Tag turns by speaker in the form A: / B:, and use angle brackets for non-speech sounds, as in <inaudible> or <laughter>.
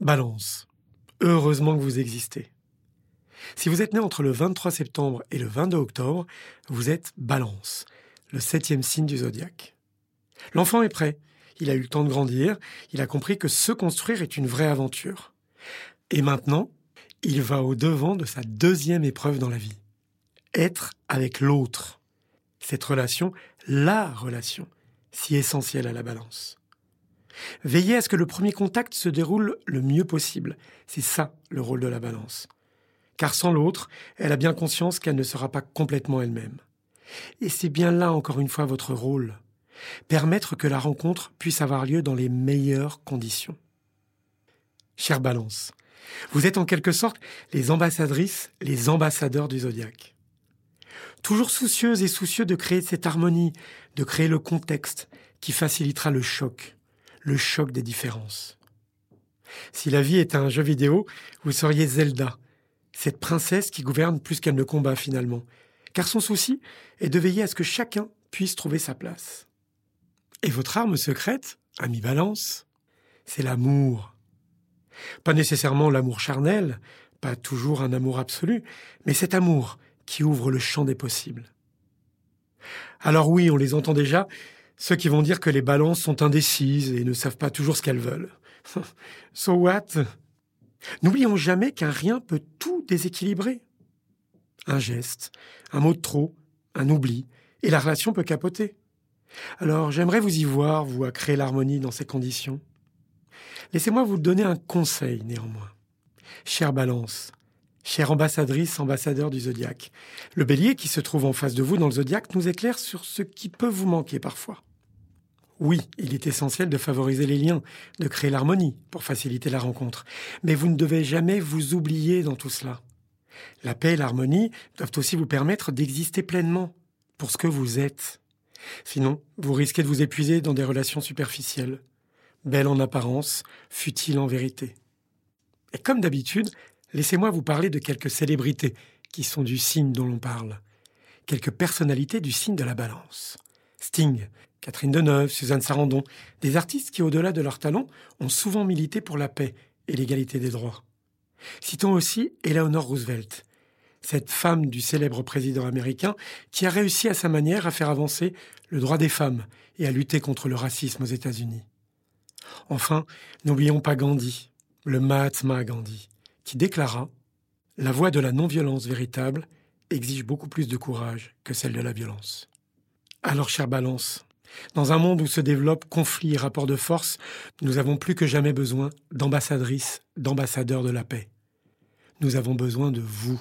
A: Balance. Heureusement que vous existez. Si vous êtes né entre le 23 septembre et le 22 octobre, vous êtes Balance, le septième signe du zodiaque. L'enfant est prêt. Il a eu le temps de grandir. Il a compris que se construire est une vraie aventure. Et maintenant, il va au devant de sa deuxième épreuve dans la vie. Être avec l'autre. Cette relation, la relation, si essentielle à la balance. Veillez à ce que le premier contact se déroule le mieux possible. C'est ça le rôle de la balance. Car sans l'autre, elle a bien conscience qu'elle ne sera pas complètement elle-même. Et c'est bien là, encore une fois, votre rôle. Permettre que la rencontre puisse avoir lieu dans les meilleures conditions. Chère Balance, vous êtes en quelque sorte les ambassadrices, les ambassadeurs du zodiaque. Toujours soucieuses et soucieux de créer cette harmonie, de créer le contexte qui facilitera le choc, le choc des différences. Si la vie est un jeu vidéo, vous seriez Zelda, cette princesse qui gouverne plus qu'elle ne combat finalement, car son souci est de veiller à ce que chacun puisse trouver sa place. Et votre arme secrète, ami Balance, c'est l'amour. Pas nécessairement l'amour charnel, pas toujours un amour absolu, mais cet amour qui ouvre le champ des possibles. Alors oui, on les entend déjà, ceux qui vont dire que les balances sont indécises et ne savent pas toujours ce qu'elles veulent. <laughs> so what? N'oublions jamais qu'un rien peut tout déséquilibrer. Un geste, un mot de trop, un oubli, et la relation peut capoter. Alors j'aimerais vous y voir, vous, à créer l'harmonie dans ces conditions. Laissez-moi vous donner un conseil néanmoins. Chère Balance, chère ambassadrice, ambassadeur du zodiaque, le bélier qui se trouve en face de vous dans le zodiaque nous éclaire sur ce qui peut vous manquer parfois. Oui, il est essentiel de favoriser les liens, de créer l'harmonie pour faciliter la rencontre. Mais vous ne devez jamais vous oublier dans tout cela. La paix et l'harmonie doivent aussi vous permettre d'exister pleinement pour ce que vous êtes. Sinon, vous risquez de vous épuiser dans des relations superficielles, belles en apparence, futiles en vérité. Et comme d'habitude, laissez-moi vous parler de quelques célébrités qui sont du signe dont l'on parle, quelques personnalités du signe de la balance. Sting, Catherine Deneuve, Suzanne Sarandon, des artistes qui, au-delà de leur talent, ont souvent milité pour la paix et l'égalité des droits. Citons aussi Eleanor Roosevelt, cette femme du célèbre président américain qui a réussi à sa manière à faire avancer le droit des femmes et à lutter contre le racisme aux États-Unis. Enfin, n'oublions pas Gandhi, le Mahatma Gandhi, qui déclara La voie de la non-violence véritable exige beaucoup plus de courage que celle de la violence. Alors, chère Balance, dans un monde où se développent conflits et rapports de force, nous avons plus que jamais besoin d'ambassadrices, d'ambassadeurs de la paix. Nous avons besoin de vous.